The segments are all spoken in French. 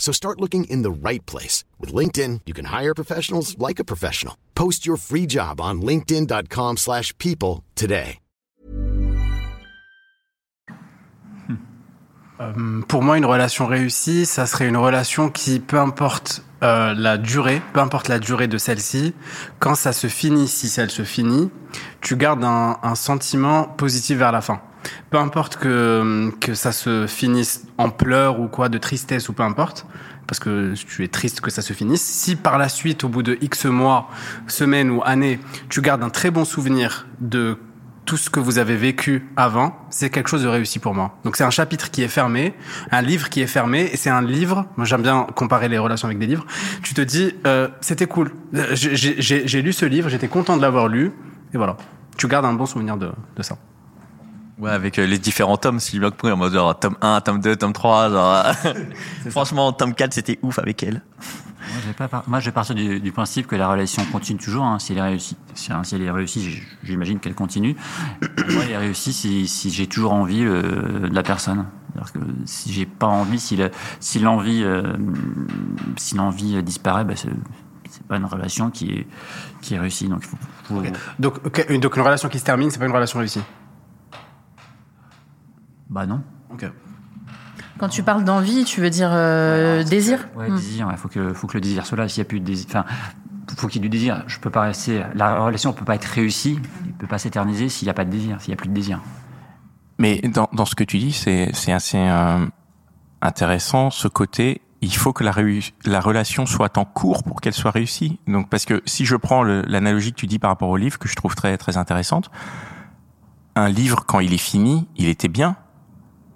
So start looking in the right place. With LinkedIn, you can hire professionals like a professional. Post your free job on linkedin.com slash people today. Euh, pour moi, une relation réussie, ça serait une relation qui, peu importe euh, la durée, peu importe la durée de celle-ci, quand ça se finit, si elle se finit, tu gardes un, un sentiment positif vers la fin. Peu importe que, que ça se finisse en pleurs ou quoi, de tristesse ou peu importe, parce que tu es triste que ça se finisse. Si par la suite, au bout de X mois, semaines ou années, tu gardes un très bon souvenir de tout ce que vous avez vécu avant, c'est quelque chose de réussi pour moi. Donc c'est un chapitre qui est fermé, un livre qui est fermé, et c'est un livre, moi j'aime bien comparer les relations avec des livres, tu te dis, euh, c'était cool, j'ai lu ce livre, j'étais content de l'avoir lu, et voilà. Tu gardes un bon souvenir de, de ça. Ouais, avec euh, les différents tomes, si bloc en mode genre tome 1, tome 2, tome 3, genre. Franchement, tome 4, c'était ouf avec elle. Moi, pas Moi, je vais partir du, du, principe que la relation continue toujours, hein, si elle est réussie. Si, hein, si elle est réussie, j'imagine qu'elle continue. moi, elle est réussie si, si j'ai toujours envie euh, de la personne. Que si j'ai pas envie, si l'envie euh, si l'envie disparaît, bah, c'est pas une relation qui est qui est réussie. Donc, faut, faut... donc, donc une relation qui se termine, c'est pas une relation réussie. Bah non. Ok. Quand tu parles d'envie, tu veux dire euh, désir Ouais, hmm. désir. Il faut que, faut que le désir soit là. S'il n'y a plus de désir, enfin, faut qu'il y ait du désir. Je peux pas rester. La relation ne peut pas être réussie. Elle peut pas s'éterniser s'il n'y a pas de désir, s'il n'y a plus de désir. Mais dans, dans ce que tu dis, c'est, c'est assez euh, intéressant ce côté. Il faut que la, la relation soit en cours pour qu'elle soit réussie. Donc, parce que si je prends l'analogie que tu dis par rapport au livre, que je trouve très très intéressante, un livre quand il est fini, il était bien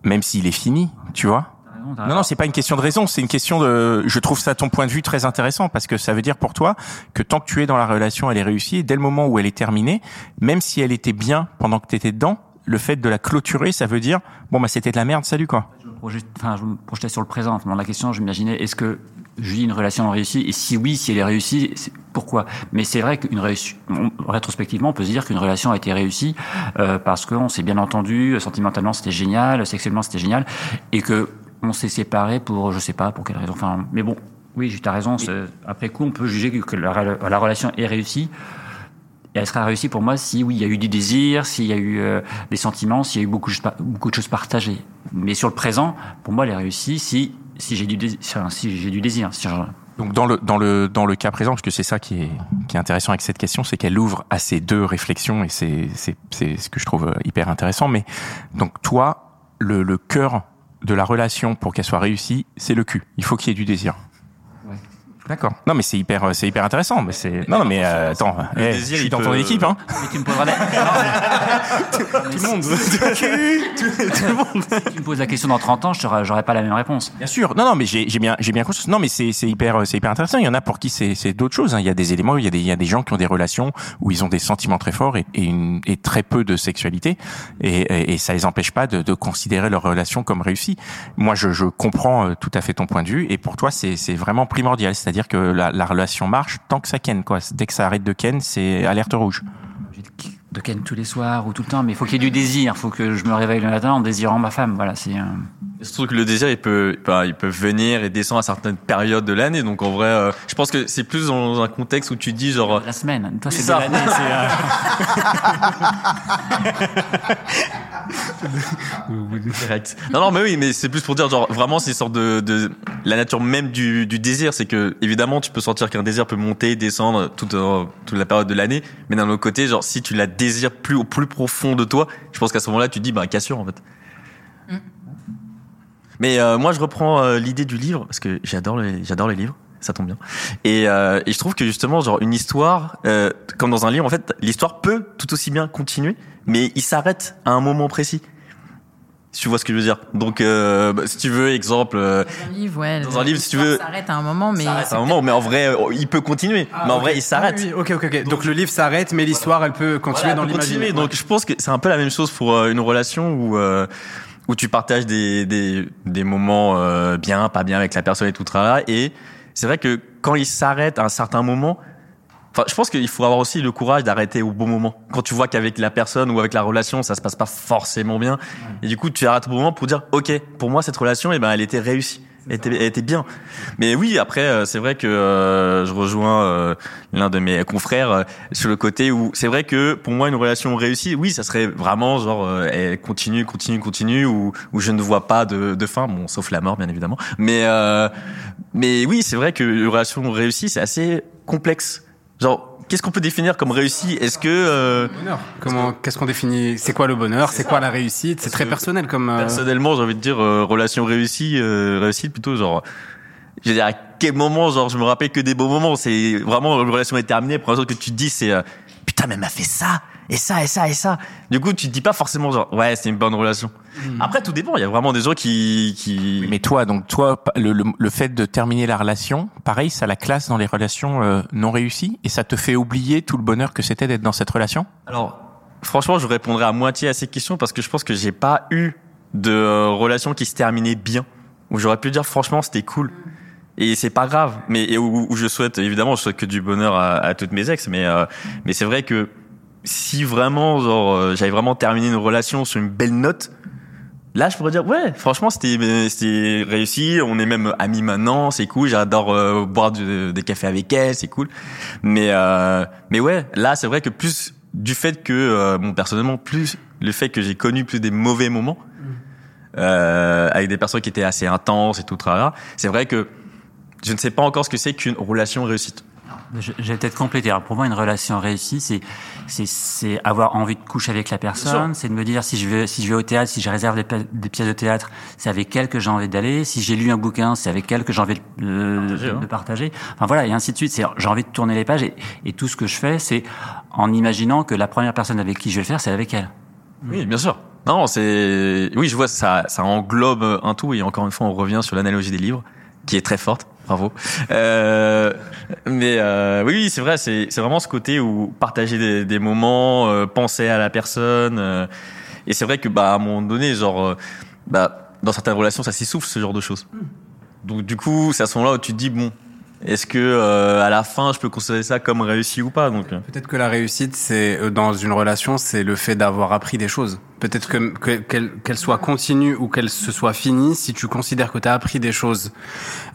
même s'il est fini, tu vois. Non, non, c'est pas une question de raison, c'est une question de. Je trouve ça ton point de vue très intéressant parce que ça veut dire pour toi que tant que tu es dans la relation, elle est réussie. Et dès le moment où elle est terminée, même si elle était bien pendant que tu étais dedans, le fait de la clôturer, ça veut dire bon bah c'était de la merde, salut quoi. Je me projetais, enfin, je me projetais sur le présent. Dans la question, je m'imaginais est-ce que je vis une relation réussie et si oui, si elle est réussie, pourquoi? Mais c'est vrai qu'une réussite, rétrospectivement, on peut se dire qu'une relation a été réussie euh, parce qu'on s'est bien entendu, sentimentalement c'était génial, sexuellement c'était génial, et que on s'est séparés pour je sais pas pour quelle raison. Enfin, mais bon, oui, tu as raison. Après coup, on peut juger que la, la relation est réussie. Et elle sera réussie pour moi si oui, il y a eu du désir, s'il y a eu euh, des sentiments, s'il y a eu beaucoup, beaucoup de choses partagées. Mais sur le présent, pour moi, elle est réussie si si j'ai du désir, si j'ai du désir. donc dans le dans le dans le cas présent, parce que c'est ça qui est qui est intéressant avec cette question, c'est qu'elle ouvre à ces deux réflexions et c'est c'est c'est ce que je trouve hyper intéressant. Mais donc toi, le le cœur de la relation pour qu'elle soit réussie, c'est le cul. Il faut qu'il y ait du désir. D'accord. Non, mais c'est hyper, c'est hyper intéressant. Mais c'est non, non, mais euh, attends, eh, je suis dans ton équipe, hein. Mais tu me poseras tout, le monde. tout, le monde. Si tu me poses la question dans 30 ans, je j'aurais pas la même réponse. Bien sûr. Non, non, mais j'ai bien, j'ai bien conscience. Non, mais c'est c'est hyper, c'est hyper intéressant. Il y en a pour qui c'est c'est d'autres choses. Hein. Il y a des éléments, il y a des il y a des gens qui ont des relations où ils ont des sentiments très forts et, et, une, et très peu de sexualité et, et, et ça les empêche pas de, de considérer leur relation comme réussie. Moi, je, je comprends euh, tout à fait ton point de vue et pour toi, c'est c'est vraiment primordial. cest dire que la, la, relation marche tant que ça ken quoi. Dès que ça arrête de ken, c'est alerte rouge. De ken tous les soirs ou tout le temps, mais il faut qu'il y ait du désir. Il faut que je me réveille le matin en désirant ma femme. Voilà, c'est. Surtout que le désir, il peut, bah, il peut venir et descendre à certaines périodes de l'année. Donc en vrai, euh, je pense que c'est plus dans un contexte où tu dis genre. La semaine. Toi, c'est de ça. l'année. c'est, euh, Direct. Non, non, mais oui, mais c'est plus pour dire, genre, vraiment, c'est une sorte de, de, la nature même du, du désir, c'est que, évidemment, tu peux sentir qu'un désir peut monter, descendre toute, euh, toute la période de l'année, mais d'un autre côté, genre, si tu la désires plus au plus profond de toi, je pense qu'à ce moment-là, tu dis, bah, cassure, en fait. Mais euh, moi, je reprends euh, l'idée du livre parce que j'adore les, j'adore les livres. Ça tombe bien. Et, euh, et je trouve que justement, genre une histoire, euh, comme dans un livre, en fait, l'histoire peut tout aussi bien continuer, mais il s'arrête à un moment précis. Si tu vois ce que je veux dire? Donc, euh, bah, si tu veux, exemple, euh, Dans un livre, ouais. Dans un livre, si tu veux- s'arrête à un moment, mais. c'est un moment, mais en vrai, euh, il peut continuer. mais en vrai, il s'arrête. Ah oui, ok, ok, ok. Donc, le livre s'arrête, mais l'histoire, elle peut continuer Voilà, dans peut continuer. l'imaginaire. Donc je pense que c'est un peu la même chose pour euh, une relation où euh, où tu partages des des, des moments euh, bien, pas bien avec la personne et tout ça. Et c'est vrai que quand il s'arrête à un certain moment, enfin je pense qu'il faut avoir aussi le courage d'arrêter au bon moment. Quand tu vois qu'avec la personne ou avec la relation ça se passe pas forcément bien, et du coup tu arrêtes au bon moment pour dire ok pour moi cette relation et ben elle était réussie. Elle était, elle était bien. Mais oui, après, euh, c'est vrai que euh, je rejoins euh, l'un de mes confrères euh, sur le côté où c'est vrai que pour moi une relation réussie, oui, ça serait vraiment genre euh, elle continue, continue, continue, où, où je ne vois pas de, de fin, bon, sauf la mort bien évidemment. Mais euh, mais oui, c'est vrai que une relation réussie, c'est assez complexe. Genre, qu'est-ce qu'on peut définir comme réussi Est-ce que euh, Bonheur. Comment, qu'est-ce qu'on définit? C'est quoi le bonheur? C'est quoi la réussite? C'est très personnel comme. euh, Personnellement, j'ai envie de dire euh, relation réussie, réussite plutôt genre. Je veux dire à quel moment, genre, je me rappelle que des beaux moments. C'est vraiment une relation est terminée. Pour chose que tu te dis, c'est putain, mais elle m'a fait ça et ça et ça et ça. Du coup, tu te dis pas forcément genre ouais, c'est une bonne relation. Après, tout dépend. Il y a vraiment des gens qui qui. Mais toi, donc toi, le, le, le fait de terminer la relation, pareil, ça la classe dans les relations euh, non réussies et ça te fait oublier tout le bonheur que c'était d'être dans cette relation? Alors, franchement, je répondrai à moitié à ces questions parce que je pense que j'ai pas eu de euh, relation qui se terminait bien. Où j'aurais pu dire franchement, c'était cool. Et c'est pas grave. Mais et où, où je souhaite évidemment, je souhaite que du bonheur à, à toutes mes ex. Mais euh, mais c'est vrai que si vraiment genre euh, j'avais vraiment terminé une relation sur une belle note. Là, je pourrais dire ouais, franchement, c'était c'était réussi. On est même amis maintenant, c'est cool. J'adore euh, boire du- des cafés avec elle, c'est cool. Mais euh, mais ouais, là, c'est vrai que plus du fait que euh, bon personnellement, plus le fait que j'ai connu plus des mauvais moments euh, avec des personnes qui étaient assez intenses et tout tralala, c'est vrai que je ne sais pas encore ce que c'est qu'une relation réussite. Je, je vais peut-être compléter. Alors pour moi, une relation réussie, c'est avoir envie de coucher avec la personne, c'est de me dire si je vais si je vais au théâtre, si je réserve des, pi- des pièces de théâtre, c'est avec elle que j'ai envie d'aller. Si j'ai lu un bouquin, c'est avec elle que j'ai envie de, de- Partager, de partager. Enfin voilà, et ainsi de suite. C'est j'ai envie de tourner les pages et, et tout ce que je fais, c'est en imaginant que la première personne avec qui je vais le faire, c'est avec elle. Oui, bien sûr. Non, c'est oui, je vois ça ça englobe un tout et encore une fois, on revient sur l'analogie des livres qui est très forte. Bravo. Euh, mais euh, oui, oui, c'est vrai, c'est vraiment ce côté où partager des, des moments, euh, penser à la personne. et c'est vrai que bah à un moment donné, genre bah dans certaines relations, ça s'essouffle ce genre de choses. Donc du coup, c'est à ce moment-là où tu te dis bon, est-ce que euh, à la fin, je peux considérer ça comme réussi ou pas Donc euh, Peut-être que la réussite, c'est euh, dans une relation, c'est le fait d'avoir appris des choses. Peut-être que que- qu'elle soit continue ou qu'elle se soit finie, si tu considères que tu as appris des choses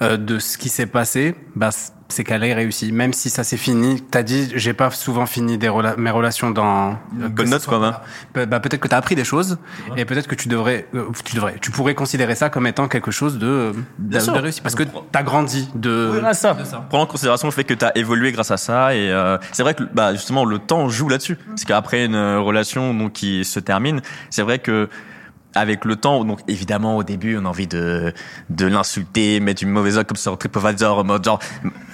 euh, de ce qui s'est passé, bah c'est qu'elle est réussie. Même si ça s'est fini, t'as dit, j'ai pas souvent fini des rela- mes relations dans Une bonne note, quoi, hein. Bah, bah, peut-être que t'as appris des choses et peut-être que tu devrais, euh, tu devrais, tu pourrais considérer ça comme étant quelque chose de de, de réussi parce que t'as grandi de. Oui, voilà, ça. Prends en considération le fait que tu as évolué grâce à ça et euh, c'est vrai que bah justement le temps joue là-dessus. Parce qu'après une relation donc qui se termine, c'est vrai que avec le temps, donc évidemment au début on a envie de de l'insulter, mettre une mauvaise note comme sur TripAdvisor en mode genre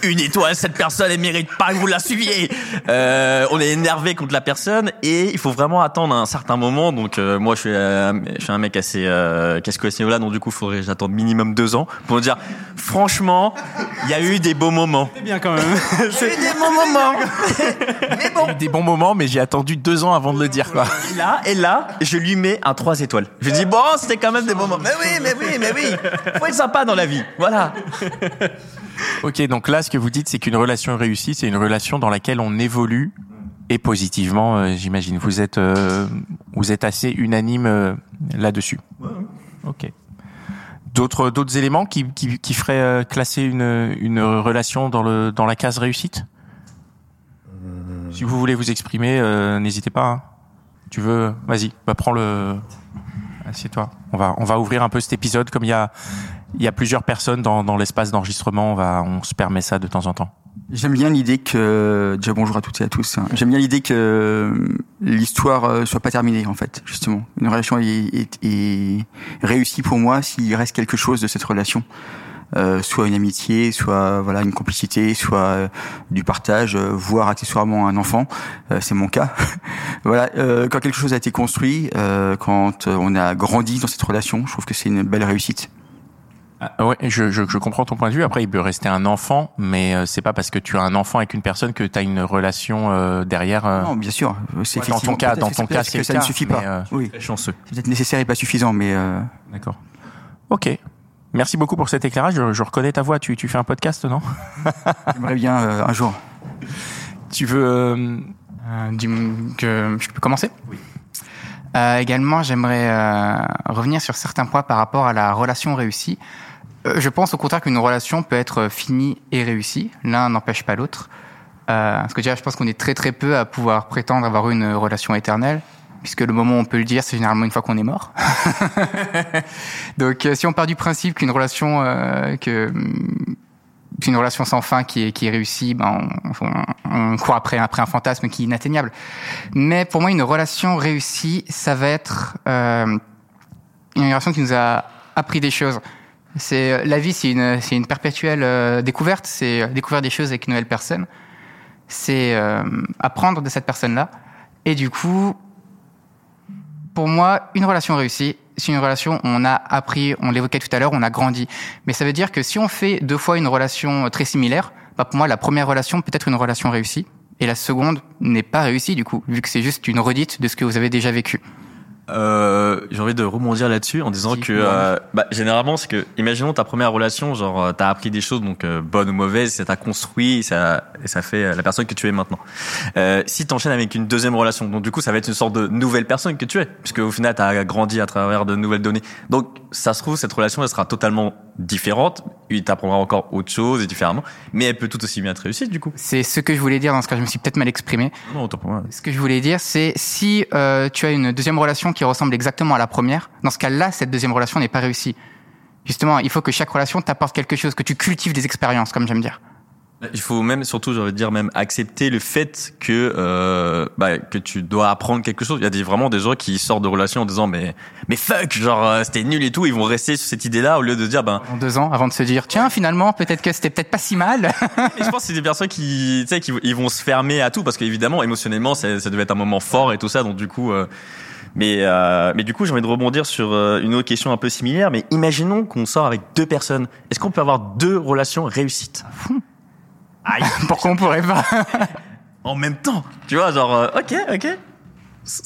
une étoile cette personne elle mérite pas que vous la suiviez. Euh, on est énervé contre la personne et il faut vraiment attendre un certain moment. Donc euh, moi je suis euh, je suis un mec assez euh, casse-couille à ce niveau-là, donc du coup il faudrait que j'attende minimum deux ans pour me dire franchement il y a eu des beaux moments. C'est bien quand même. Il y a eu des bons moments. mais bon. Des bons moments, mais j'ai attendu deux ans avant de le dire, quoi. Et là, et là, je lui mets un 3 étoiles. Je lui dis, bon, c'était quand même des moments. Mais oui, mais oui, mais oui. Faut être sympa dans la vie. Voilà. Ok, donc là, ce que vous dites, c'est qu'une relation réussie, c'est une relation dans laquelle on évolue et positivement, euh, j'imagine. Vous êtes, euh, vous êtes assez unanime euh, là-dessus. Ok. D'autres d'autres éléments qui qui, qui feraient euh, classer une une relation dans le dans la case réussite? Si vous voulez vous exprimer, euh, n'hésitez pas. hein. Tu veux, vas-y, bah, prends le. Assieds-toi. On va on va ouvrir un peu cet épisode comme il y a il y a plusieurs personnes dans dans l'espace d'enregistrement. On va on se permet ça de temps en temps. J'aime bien l'idée que déjà bonjour à toutes et à tous. hein. J'aime bien l'idée que l'histoire euh, soit pas terminée en fait, justement. Une relation est, est, est réussie pour moi s'il reste quelque chose de cette relation, Euh, soit une amitié, soit voilà une complicité, soit euh, du partage, euh, voire accessoirement un enfant. Euh, C'est mon cas. voilà, euh, quand quelque chose a été construit, euh, quand on a grandi dans cette relation, je trouve que c'est une belle réussite. Ah, ouais, je, je, je comprends ton point de vue. Après, il peut rester un enfant, mais euh, c'est pas parce que tu as un enfant avec une personne que tu as une relation euh, derrière. Non, bien sûr. C'est Ouais, dans ton cas- dans ton cas, c'est que ça cas, ne suffit pas. Oui. Chanceux. C'est peut-être nécessaire et pas suffisant, mais euh, D'accord. Ok. Merci beaucoup pour cet éclairage. Je, je reconnais ta voix. Tu, tu fais un podcast, non? J'aimerais bien euh, un jour. Tu veux euh, Euh, que je peux commencer? Oui. également, j'aimerais euh, revenir sur certains points par rapport à la relation réussie. Euh, je pense au contraire qu'une relation peut être finie et réussie. L'un n'empêche pas l'autre. Euh, parce que déjà, je pense qu'on est très très peu à pouvoir prétendre avoir une relation éternelle, puisque le moment où on peut le dire, c'est généralement une fois qu'on est mort. Donc, euh, si on part du principe qu'une relation euh, que qu'une relation sans fin qui est, qui est réussie, ben on, on, on court après, après un fantasme qui est inatteignable. Mais pour moi, une relation réussie, ça va être euh, une relation qui nous a appris des choses. C'est la vie, c'est une, c'est une perpétuelle euh, découverte. C'est euh, découvrir des choses avec une nouvelle personne. C'est euh, apprendre de cette personne-là. Et du coup, pour moi, une relation réussie, c'est une relation où on a appris, on l'évoquait tout à l'heure, on a grandi. Mais ça veut dire que si on fait deux fois une relation très similaire, bah pour moi, la première relation peut être une relation réussie. Et la seconde n'est pas réussie, du coup, vu que c'est juste une redite de ce que vous avez déjà vécu. Euh, j'ai envie de rebondir là-dessus en disant que euh, bah, généralement c'est que imaginons ta première relation genre euh, t'as appris des choses donc euh, bonnes ou mauvaises ça t'a construit ça et ça fait la personne que tu es maintenant. Euh, si t'enchaînes avec une deuxième relation donc du coup ça va être une sorte de nouvelle personne que tu es puisque au final t'as grandi à travers de nouvelles données. Donc ça se trouve cette relation elle sera totalement différente il t'apprendra encore autre chose et différemment mais elle peut tout aussi bien être réussie du coup C'est ce que je voulais dire dans ce cas, je me suis peut-être mal exprimé. non autant pour moi Ce que je voulais dire, c'est si euh, tu as une deuxième relation qui ressemble exactement à la première, dans ce cas-là, cette deuxième relation n'est pas réussie. Justement, il faut que chaque relation t'apporte quelque chose, que tu cultives des expériences, comme j'aime dire. Il faut même, surtout, j'ai envie de dire, même accepter le fait que euh, bah, que tu dois apprendre quelque chose. Il y a des, vraiment des gens qui sortent de relations en disant mais mais fuck, genre euh, c'était nul et tout. Ils vont rester sur cette idée-là au lieu de dire ben. En deux ans, avant de se dire, tiens, finalement, peut-être que c'était peut-être pas si mal. Et je pense que c'est des personnes qui, tu sais, qui ils vont se fermer à tout parce qu'évidemment, émotionnellement, ça, ça devait être un moment fort et tout ça. Donc du coup. euh, mais, euh, mais du coup, j'ai envie de rebondir sur euh, une autre question un peu similaire. Mais imaginons qu'on sort avec deux personnes. Est-ce qu'on peut avoir deux relations réussites? Aïe, Pourquoi on pourrait pas en même temps Tu vois, genre, euh, ok, ok.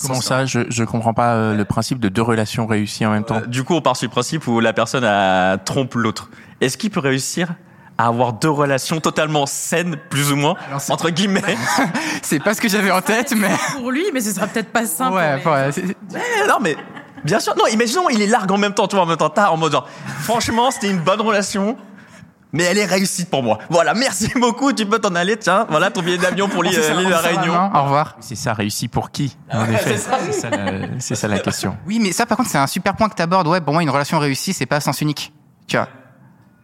comment ça Je je comprends pas euh, le principe de deux relations réussies en même temps. Euh, du coup, on part sur le principe où la personne a, trompe l'autre. Est-ce qu'il peut réussir à avoir deux relations totalement saines, plus ou moins, Alors, c'est- entre guillemets C'est pas ce que j'avais en tête, mais. Pour lui, mais ce sera peut-être pas simple. Ouais, mais- ouais, c'est- Eh, Non, mais bien sûr. Non, imaginons, il est largue en même temps, tu vois, en même temps, t'as en mode genre, franchement, c'était une bonne relation. Mais elle est réussite pour moi. Voilà, merci beaucoup. Tu peux t'en aller. Tiens, voilà ton billet d'avion pour l'île de la Réunion. Au revoir. C'est ça réussi pour qui En effet, c'est ça, la, c'est ça la question. Oui, mais ça, par contre, c'est un super point que tu abordes. Ouais, pour moi, une relation réussie, c'est pas à sens unique. Tu vois.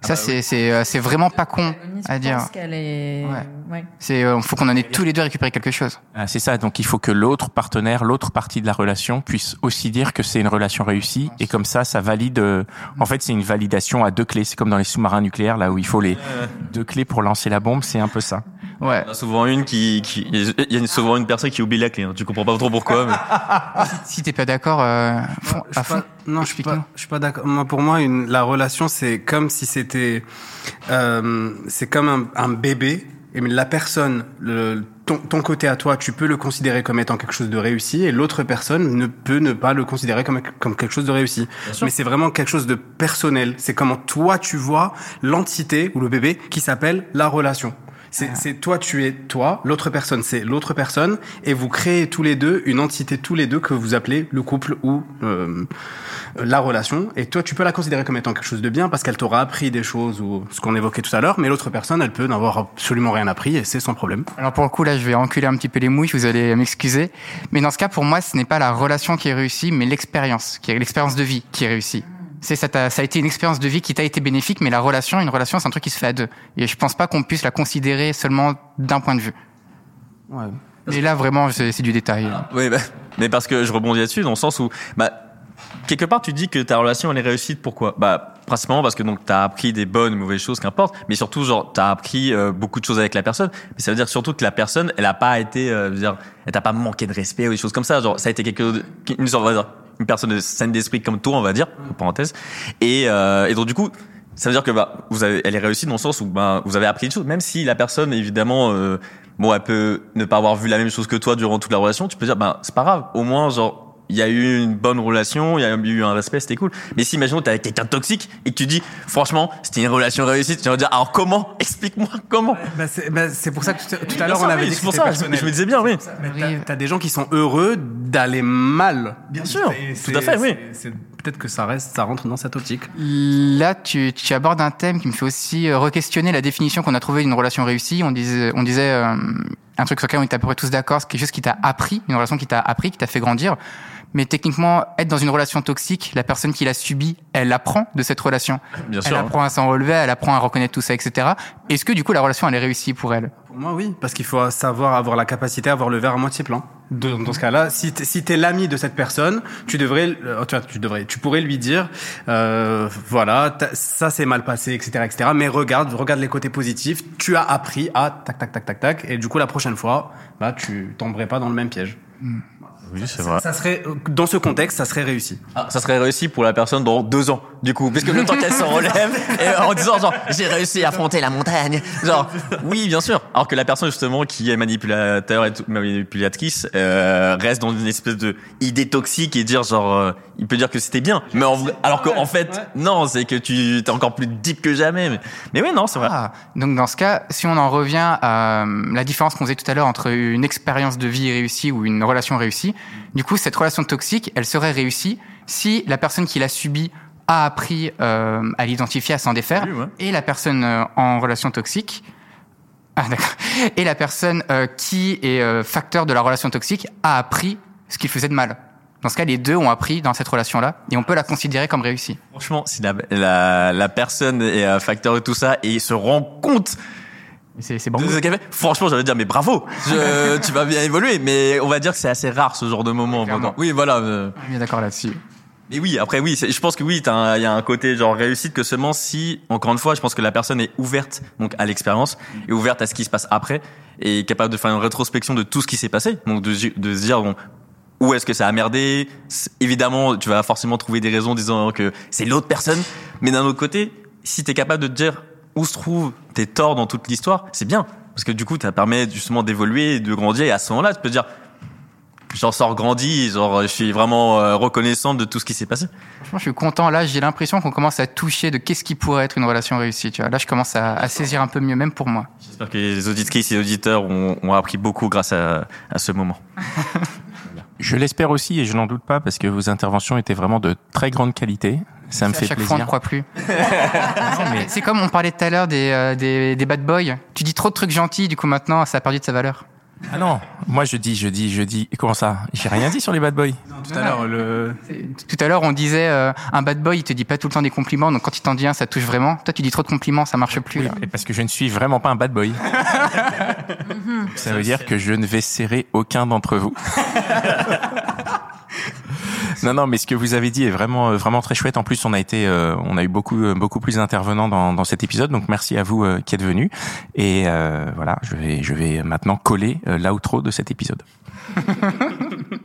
Ça, c'est, c'est, euh, c'est vraiment pas con à dire. pense qu'elle est. Ouais. Ouais. C'est, euh, faut qu'on en ait tous les deux récupéré quelque chose. Ah, c'est ça. Donc il faut que l'autre partenaire, l'autre partie de la relation puisse aussi dire que c'est une relation réussie et comme ça, ça valide. euh, En fait, c'est une validation à deux clés. C'est comme dans les sous-marins nucléaires là où il faut les deux clés pour lancer la bombe. C'est un peu ça. Ouais. Il y en a souvent une qui, qui, il y a souvent une personne qui oublie la clé. hein. Tu comprends pas trop pourquoi. Mais... Si t'es pas d'accord, euh, à fond. Non, je suis pas, je suis pas d'accord. Moi, pour moi, une, la relation, c'est comme si c'était, euh, c'est comme un, un bébé. Et la personne, le, ton, ton côté à toi, tu peux le considérer comme étant quelque chose de réussi, et l'autre personne ne peut ne pas le considérer comme comme quelque chose de réussi. Mais c'est vraiment quelque chose de personnel. C'est comment toi tu vois l'entité ou le bébé qui s'appelle la relation. C'est c'est toi, tu es toi, l'autre personne, c'est l'autre personne, et vous créez tous les deux une entité tous les deux que vous appelez le couple ou euh, la relation. Et toi, tu peux la considérer comme étant quelque chose de bien parce qu'elle t'aura appris des choses ou ce qu'on évoquait tout à l'heure, mais l'autre personne, elle peut n'avoir absolument rien appris et c'est son problème. Alors pour le coup, là, je vais enculer un petit peu les mouilles, vous allez m'excuser. Mais dans ce cas, pour moi, ce n'est pas la relation qui est réussie, mais l'expérience, qui est l'expérience de vie qui est réussie. C'est ça, t'a- ça a été une expérience de vie qui t'a été bénéfique, mais la relation, une relation, c'est un truc qui se fait à deux. Et je pense pas qu'on puisse la considérer seulement d'un point de vue. Ouais. Et là, vraiment, c'est c'est du détail. Oui, bah, mais parce que je rebondis là-dessus dans le sens où, bah, quelque part, tu dis que ta relation elle est réussite. Pourquoi? Bah, principalement parce que donc t'as appris des bonnes ou mauvaises choses, qu'importe. Mais surtout, genre, t'as appris euh, beaucoup de choses avec la personne. Mais ça veut dire surtout que la personne, elle a pas été, euh, dire, elle t'a pas manqué de respect ou des choses comme ça. Genre, ça a été quelque chose, une sorte, dire, une personne de saine d'esprit comme toi, on va dire, en parenthèse. Et, euh, et donc du coup. Ça veut dire que bah, vous avez, elle est réussie dans le sens où bah, vous avez appris des choses, même si la personne évidemment, euh, bon, elle peut ne pas avoir vu la même chose que toi durant toute la relation. Tu peux dire, bah, c'est pas grave. Au moins, genre, il y a eu une bonne relation, il y a eu un respect, c'était cool. Mais si, imaginons, t'es avec quelqu'un de toxique et que tu dis, franchement, c'était une relation réussie, tu vas dire, alors comment? Explique-moi comment. Bah, c'est bah, c'est pour ça que tout, à l'heure on avait oui, dit pour ça, personnel. je me disais bien, oui. Mais t'as- T'as des gens qui sont heureux d'aller mal. Bien sûr, tout c'est- à fait, oui. Peut-être que ça reste, ça rentre dans cette optique. Là, tu, tu abordes un thème qui me fait aussi euh, re-questionner la définition qu'on a trouvée d'une relation réussie. On disait, on disait euh, un truc sur lequel on était à peu près tous d'accord, c'est quelque chose qui t'a appris, une relation qui t'a appris, qui t'a fait grandir. Mais techniquement, être dans une relation toxique, la personne qui l'a subie, elle apprend de cette relation. Bien Elle sûr. hein. apprend à s'en relever, elle apprend à reconnaître tout ça, etc. Est-ce que du coup la relation elle est réussie pour elle? Moi, oui, parce qu'il faut savoir avoir la capacité à avoir le verre à moitié plein. Dans ce cas-là, si t'es l'ami de cette personne, tu devrais, euh, tu, devrais, tu pourrais lui dire, euh, voilà, ça s'est mal passé, etc., etc. Mais regarde, regarde les côtés positifs. Tu as appris à tac, tac, tac, tac, tac, et du coup, la prochaine fois, bah, tu tomberais pas dans le même piège. Oui, c'est vrai. Ça serait, dans ce contexte, ça serait réussi. Ah, ça serait réussi pour la personne dans deux ans, du coup, puisque le temps qu'elle se relève, et en disant genre j'ai réussi à affronter la montagne, genre oui bien sûr, alors que la personne justement qui est manipulateur et tout- manipulatrice euh, reste dans une espèce de idée toxique et dire genre euh, il peut dire que c'était bien, mais en vrai, alors qu'en en fait non, c'est que tu es encore plus deep que jamais, mais, mais oui non c'est vrai. Ah, donc dans ce cas, si on en revient à euh, la différence qu'on faisait tout à l'heure entre une expérience de vie réussie ou une relation réussie, du coup, cette relation toxique, elle serait réussie si la personne qui l'a subie a appris euh, à l'identifier, à s'en défaire, Oui, ouais. et la personne euh, en relation toxique. Ah, d'accord. Et la personne euh, qui est facteur de la relation toxique a appris ce qu'il faisait de mal. Dans ce cas, les deux ont appris dans cette relation-là, et on peut la considérer comme réussie. Franchement, si la, la, la personne est un facteur de tout ça et se rend compte C'est c'est bon. franchement, j'allais dire mais bravo, je, tu vas bien évoluer, mais on va dire que c'est assez rare ce genre de moment. Oui, voilà. euh, On est d'accord là-dessus. Mais oui, après oui, je pense que oui, il y a un côté genre réussite que seulement si, encore une fois, je pense que la personne est ouverte donc à l'expérience et ouverte à ce qui se passe après et est capable de faire une rétrospection de tout ce qui s'est passé, donc de, se- de se dire bon où est-ce que ça a merdé? Évidemment, tu vas forcément trouver des raisons disant que c'est l'autre personne, mais d'un autre côté, si t'es capable de te dire où se trouvent tes torts dans toute l'histoire, c'est bien parce que du coup, ça permet justement d'évoluer, de grandir et à ce moment-là, tu peux te dire j'en sors grandi, genre je suis vraiment euh, reconnaissant de tout ce qui s'est passé. Franchement, je suis content. Là, j'ai l'impression qu'on commence à toucher de qu'est-ce qui pourrait être une relation réussie. Tu vois, là, je commence à, à saisir un peu mieux, même pour moi. J'espère que les auditrices et auditeurs ont, ont appris beaucoup grâce à, à ce moment. Je l'espère aussi et je n'en doute pas parce que vos interventions étaient vraiment de très grande qualité. Ça me à fait chaque fois, on ne croit plus. Mais c'est comme on parlait tout à l'heure des, euh, des, des bad boys. Tu dis trop de trucs gentils, du coup maintenant, ça a perdu de sa valeur. Ah non, moi je dis, je dis, je dis. Comment ça? J'ai rien dit sur les bad boys. Tout à l'heure, le, Tout à l'heure, on disait euh, un bad boy, il te dit pas tout le temps des compliments, donc quand il t'en dit un, ça touche vraiment. Toi, tu dis trop de compliments, ça marche plus. Oui, là. mais parce que je ne suis vraiment pas un bad boy. ça veut dire que je ne vais serrer aucun d'entre vous. Non, non, mais ce que vous avez dit est vraiment, euh, vraiment très chouette. En plus, on a été, euh, on a eu beaucoup, euh, beaucoup plus d'intervenants dans, dans cet épisode. Donc, merci à vous euh, qui êtes venus. Et euh, voilà, je vais, je vais maintenant coller euh, l'outro de cet épisode.